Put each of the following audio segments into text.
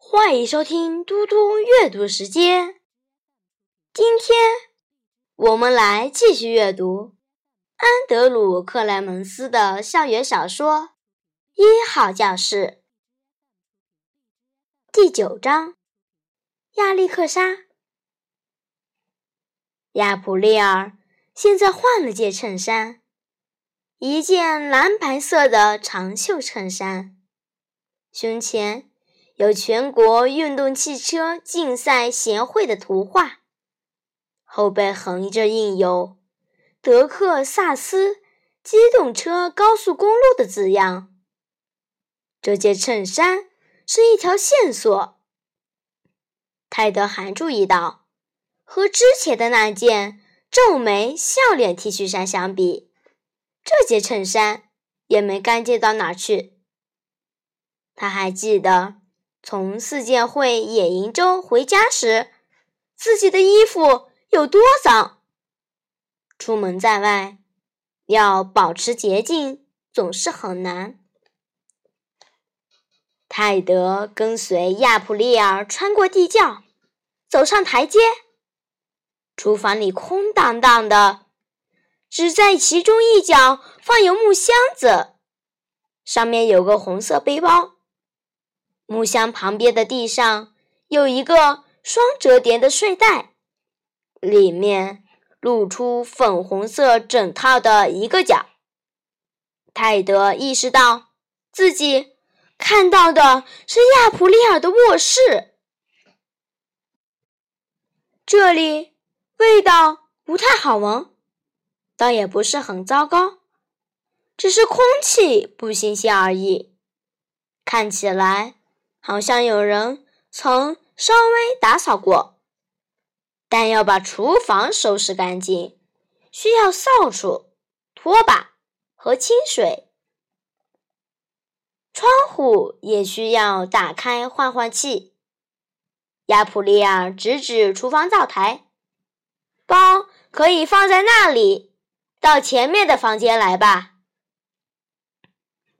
欢迎收听嘟嘟阅读时间。今天我们来继续阅读安德鲁·克莱门斯的校园小说《一号教室》第九章《亚历克莎》。亚普利尔现在换了件衬衫，一件蓝白色的长袖衬衫，胸前。有全国运动汽车竞赛协会的图画，后背横着印有“德克萨斯机动车高速公路”的字样。这件衬衫是一条线索。泰德还注意到，和之前的那件皱眉笑脸 T 恤衫相比，这件衬衫也没干净到哪去。他还记得。从四件会野营中回家时，自己的衣服有多脏。出门在外，要保持洁净总是很难。泰德跟随亚普利尔穿过地窖，走上台阶。厨房里空荡荡的，只在其中一角放有木箱子，上面有个红色背包。木箱旁边的地上有一个双折叠的睡袋，里面露出粉红色枕套的一个角。泰德意识到自己看到的是亚普利尔的卧室，这里味道不太好闻，倒也不是很糟糕，只是空气不新鲜而已。看起来。好像有人曾稍微打扫过，但要把厨房收拾干净，需要扫帚、拖把和清水。窗户也需要打开换换气。亚普利亚指指厨房灶台，包可以放在那里，到前面的房间来吧。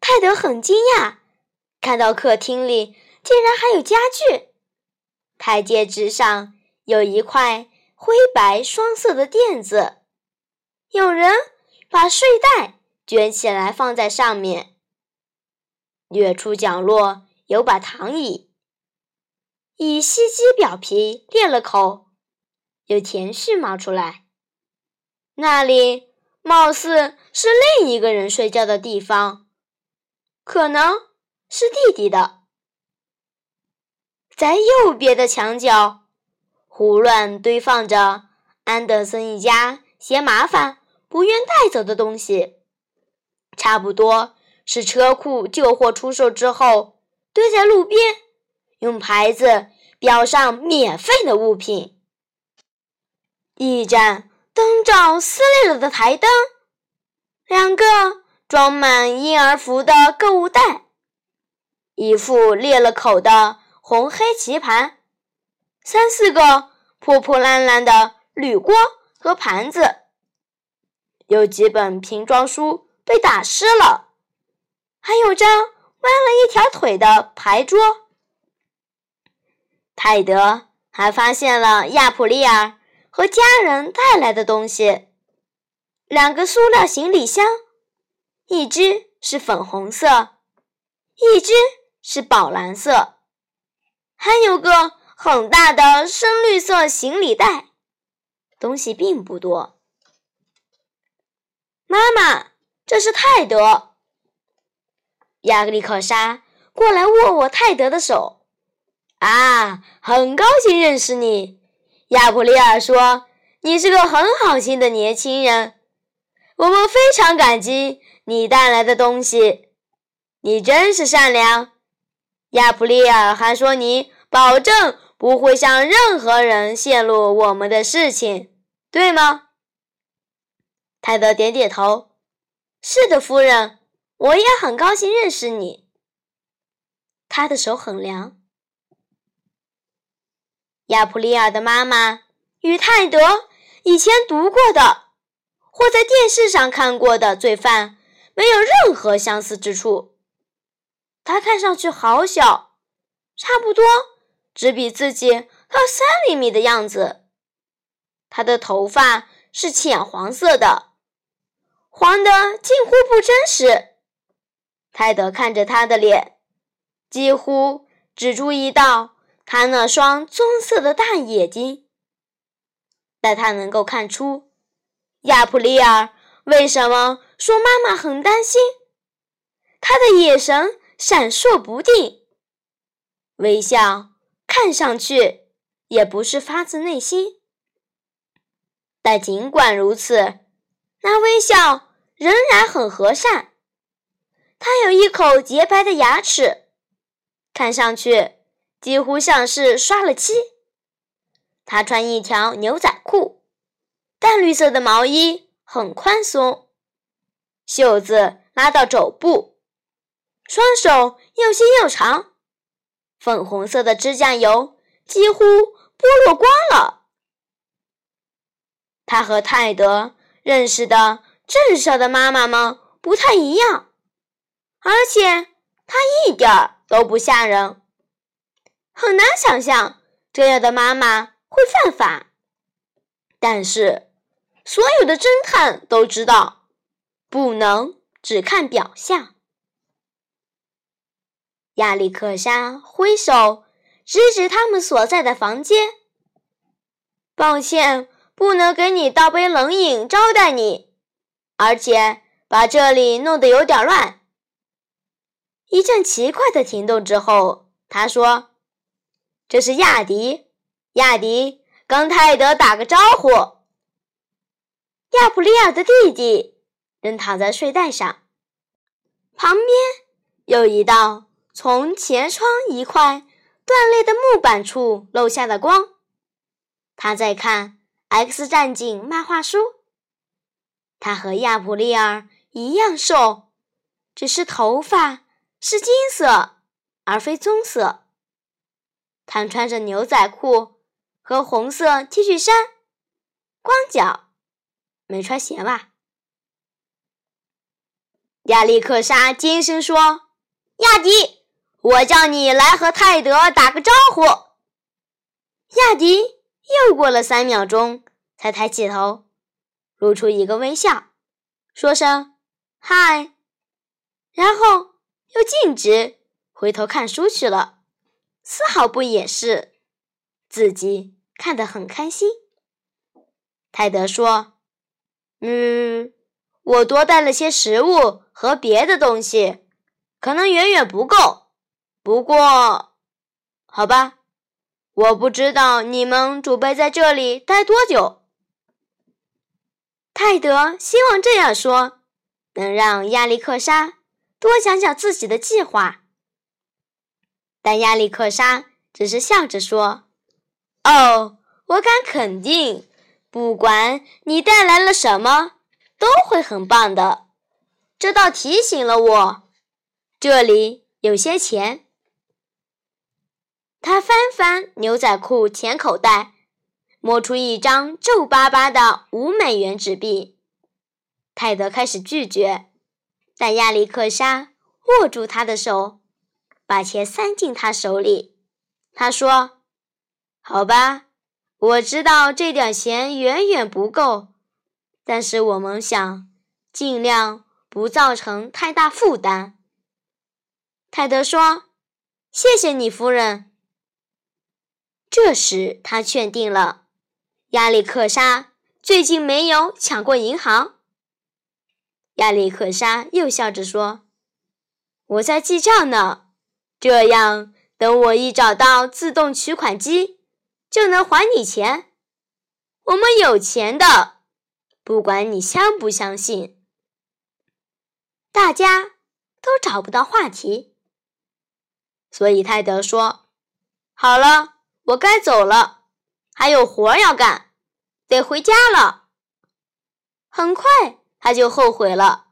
泰德很惊讶，看到客厅里。竟然还有家具，台阶之上有一块灰白双色的垫子，有人把睡袋卷起来放在上面。月出角落有把躺椅，以细鸡表皮裂了口，有甜絮冒出来。那里貌似是另一个人睡觉的地方，可能是弟弟的。在右边的墙角，胡乱堆放着安德森一家嫌麻烦不愿带走的东西，差不多是车库旧货出售之后堆在路边，用牌子标上免费的物品。一盏灯罩撕裂了的台灯，两个装满婴儿服的购物袋，一副裂了口的。红黑棋盘，三四个破破烂烂的铝锅和盘子，有几本瓶装书被打湿了，还有张弯了一条腿的牌桌。泰德还发现了亚普利尔和家人带来的东西：两个塑料行李箱，一只是粉红色，一只是宝蓝色。还有个很大的深绿色行李袋，东西并不多。妈妈，这是泰德。亚历克莎过来握握泰德的手。啊，很高兴认识你。亚普利尔说：“你是个很好心的年轻人，我们非常感激你带来的东西。你真是善良。”亚普利尔还说：“你保证不会向任何人泄露我们的事情，对吗？”泰德点点头：“是的，夫人，我也很高兴认识你。”他的手很凉。亚普利尔的妈妈与泰德以前读过的或在电视上看过的罪犯没有任何相似之处。他看上去好小，差不多只比自己高三厘米的样子。他的头发是浅黄色的，黄的近乎不真实。泰德看着他的脸，几乎只注意到他那双棕色的大眼睛。但他能够看出，亚普利尔为什么说妈妈很担心。他的眼神闪烁不定，微笑看上去也不是发自内心。但尽管如此，那微笑仍然很和善。他有一口洁白的牙齿，看上去几乎像是刷了漆。他穿一条牛仔裤，淡绿色的毛衣很宽松，袖子拉到肘部，双手又细又长，粉红色的指甲油几乎剥落光了。他和泰德认识的镇上的妈妈们不太一样，而且他一点儿都不吓人，很难想象这样的妈妈。会犯法，但是所有的侦探都知道，不能只看表象。亚历克莎挥手指指他们所在的房间。抱歉，不能给你倒杯冷饮招待你，而且把这里弄得有点乱。一阵奇怪的停动之后，他说：“这是亚迪。”亚迪跟泰德打个招呼。亚普利尔的弟弟仍躺在睡袋上，旁边有一道从前窗一块断裂的木板处漏下的光。他在看《X 战警》漫画书。他和亚普利尔一样瘦，只是头发是金色而非棕色。他穿着牛仔裤。和红色 T 恤衫，光脚，没穿鞋袜。亚历克莎尖声说：“亚迪，我叫你来和泰德打个招呼。”亚迪又过了三秒钟，才抬起头，露出一个微笑，说声“嗨”，然后又径直回头看书去了，丝毫不掩饰自己。看得很开心，泰德说：“嗯，我多带了些食物和别的东西，可能远远不够。不过，好吧，我不知道你们准备在这里待多久。”泰德希望这样说能让亚历克莎多想想自己的计划，但亚历克莎只是笑着说。哦，我敢肯定，不管你带来了什么，都会很棒的。这倒提醒了我，这里有些钱。他翻翻牛仔裤前口袋，摸出一张皱巴巴的五美元纸币。泰德开始拒绝，但亚历克莎握住他的手，把钱塞进他手里。他说。好吧，我知道这点钱远远不够，但是我们想尽量不造成太大负担。泰德说：“谢谢你，夫人。”这时他确定了，亚历克莎最近没有抢过银行。亚历克莎又笑着说：“我在记账呢，这样等我一找到自动取款机。”就能还你钱，我们有钱的，不管你相不相信。大家都找不到话题，所以泰德说：“好了，我该走了，还有活要干，得回家了。”很快他就后悔了，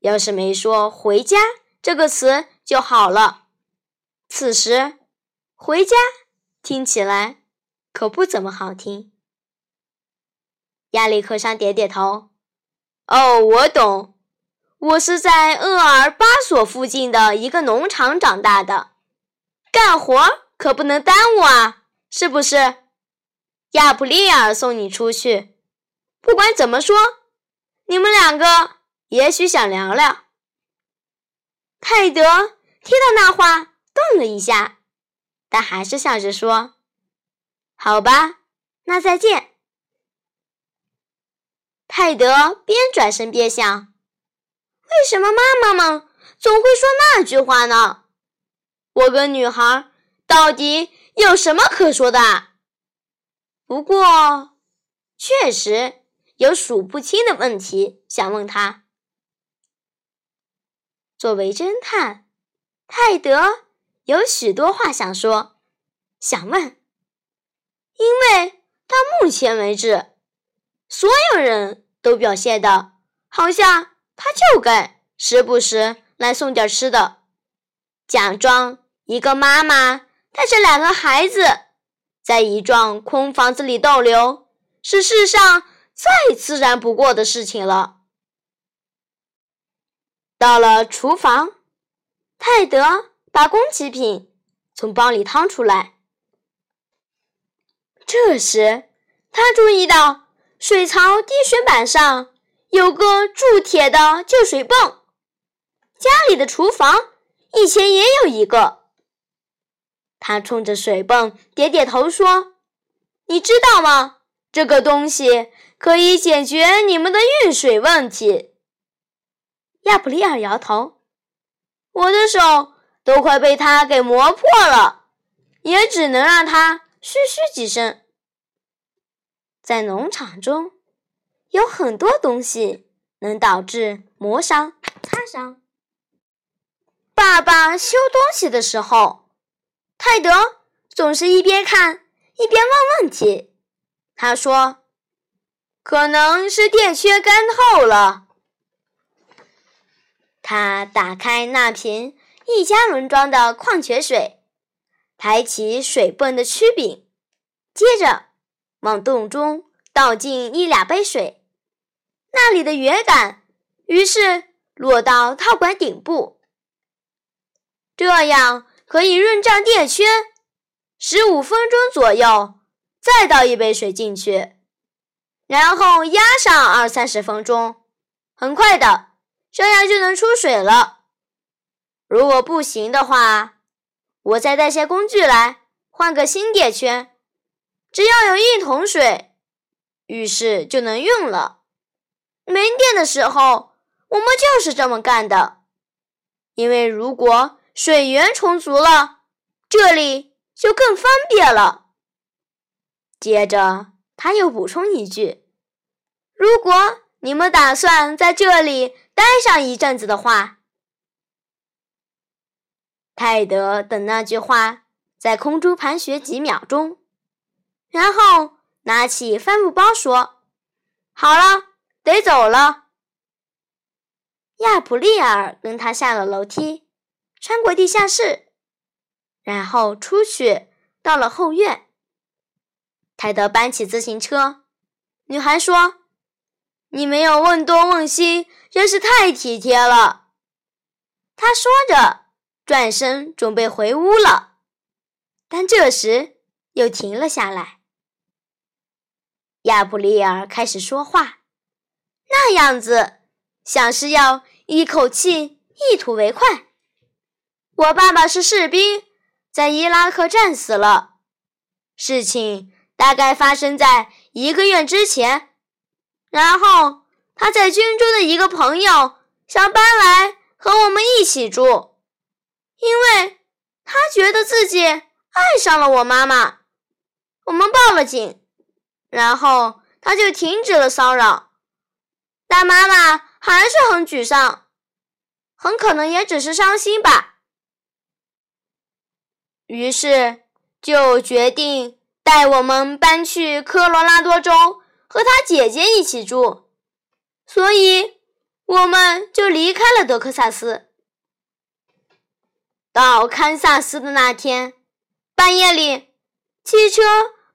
要是没说“回家”这个词就好了。此时，回家。听起来可不怎么好听。亚历克山点点头。哦，我懂。我是在厄尔巴索附近的一个农场长大的。干活可不能耽误啊，是不是？亚普利尔送你出去。不管怎么说，你们两个也许想聊聊。泰德听到那话，顿了一下，但还是笑着说：“好吧，那再见。”泰德边转身边想：“为什么妈妈们总会说那句话呢？我跟女孩到底有什么可说的？”不过，确实有数不清的问题想问他。作为侦探，泰德有许多话想说、想问，因为到目前为止，所有人都表现的好像他就该时不时来送点吃的，假装一个妈妈带着两个孩子。在一幢空房子里逗留，是世上再自然不过的事情了。到了厨房，泰德把工器品从包里掏出来。这时，他注意到水槽滴水板上有个铸铁的旧水泵，家里的厨房以前也有一个。他冲着水泵点点头说：“你知道吗？这个东西可以解决你们的运水问题。”亚普利尔摇头：“我的手都快被它给磨破了，也只能让它嘘嘘几声。”在农场中，有很多东西能导致磨伤、擦伤。爸爸修东西的时候。泰德总是一边看一边问问题。他说：“可能是电缺干透了。”他打开那瓶一加仑装的矿泉水，抬起水泵的曲柄，接着往洞中倒进一两杯水。那里的圆杆于是落到套管顶部，这样。可以润胀电圈，十五分钟左右，再倒一杯水进去，然后压上二三十分钟，很快的，这样就能出水了。如果不行的话，我再带些工具来换个新电圈。只要有一桶水，浴室就能用了。没电的时候，我们就是这么干的，因为如果。水源充足了，这里就更方便了。接着，他又补充一句：“如果你们打算在这里待上一阵子的话。”泰德等那句话在空中盘旋几秒钟，然后拿起帆布包说：“好了，得走了。”亚普利尔跟他下了楼梯。穿过地下室，然后出去，到了后院。泰德搬起自行车。女孩说：“你没有问东问西，真是太体贴了。”他说着，转身准备回屋了，但这时又停了下来。亚普利尔开始说话，那样子像是要一口气一吐为快。我爸爸是士兵，在伊拉克战死了。事情大概发生在一个月之前。然后他在军中的一个朋友想搬来和我们一起住，因为他觉得自己爱上了我妈妈。我们报了警，然后他就停止了骚扰。但妈妈还是很沮丧，很可能也只是伤心吧。于是就决定带我们搬去科罗拉多州和他姐姐一起住，所以我们就离开了德克萨斯。到堪萨斯的那天，半夜里汽车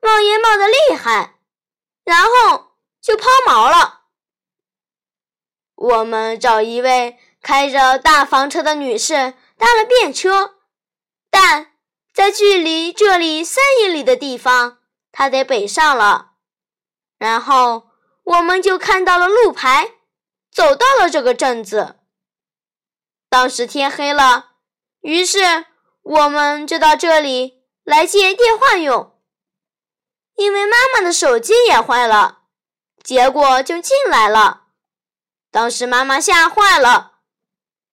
冒烟冒得厉害，然后就抛锚了。我们找一位开着大房车的女士搭了便车，但。在距离这里三英里的地方，他得北上了。然后我们就看到了路牌，走到了这个镇子。当时天黑了，于是我们就到这里来接电话用，因为妈妈的手机也坏了，结果就进来了。当时妈妈吓坏了，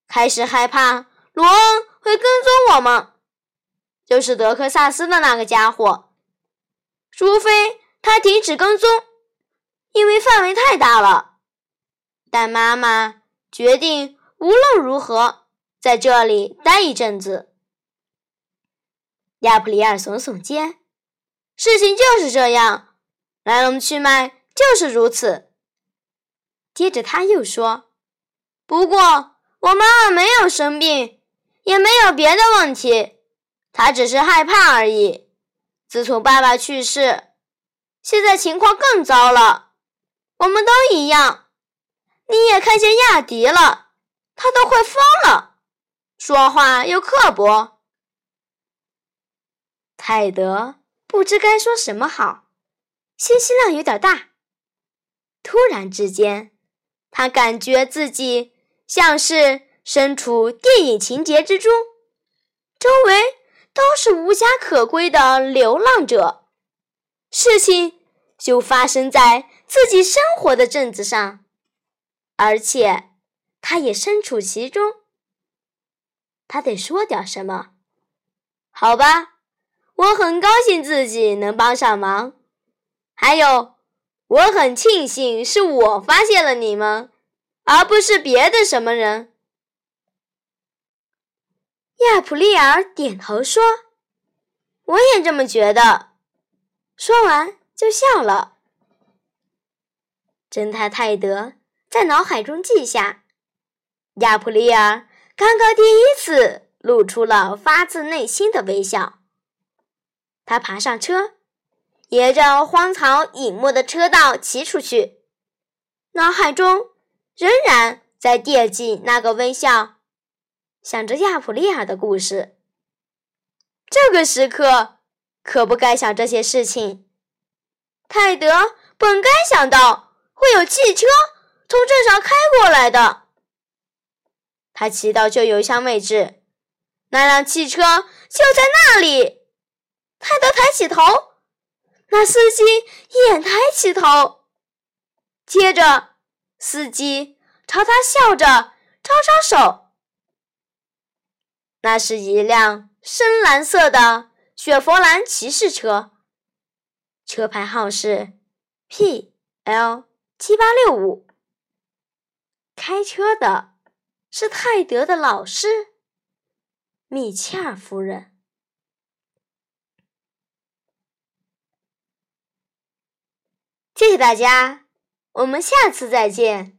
开始害怕罗恩会跟踪我们，就是德克萨斯的那个家伙，除非他停止跟踪，因为范围太大了。但妈妈决定。无论如何，在这里待一阵子。亚普里尔耸耸肩，事情就是这样，来龙去脉就是如此。接着他又说：“不过我妈妈没有生病，也没有别的问题，他只是害怕而已。自从爸爸去世，现在情况更糟了。我们都一样。你也看见亚迪了。”他都快疯了，说话又刻薄。泰德不知该说什么好，信息量有点大。突然之间，他感觉自己像是身处电影情节之中，周围都是无家可归的流浪者，事情就发生在自己生活的镇子上，而且。他也身处其中，他得说点什么，好吧？我很高兴自己能帮上忙，还有，我很庆幸是我发现了你们，而不是别的什么人。亚普利尔点头说：“我也这么觉得。”说完就笑了。侦探泰德在脑海中记下。亚普利尔刚刚第一次露出了发自内心的微笑。他爬上车，沿着荒草隐没的车道骑出去，脑海中仍然在惦记那个微笑，想着亚普利尔的故事。这个时刻可不该想这些事情。泰德本该想到会有汽车从镇上开过来的。他骑到旧邮箱位置，那辆汽车就在那里。泰德抬起头，那司机也抬起头。接着，司机朝他笑着招招手。那是一辆深蓝色的雪佛兰骑士车，车牌号是 P L 七八六五。开车的。是泰德的老师，米切尔夫人。谢谢大家，我们下次再见。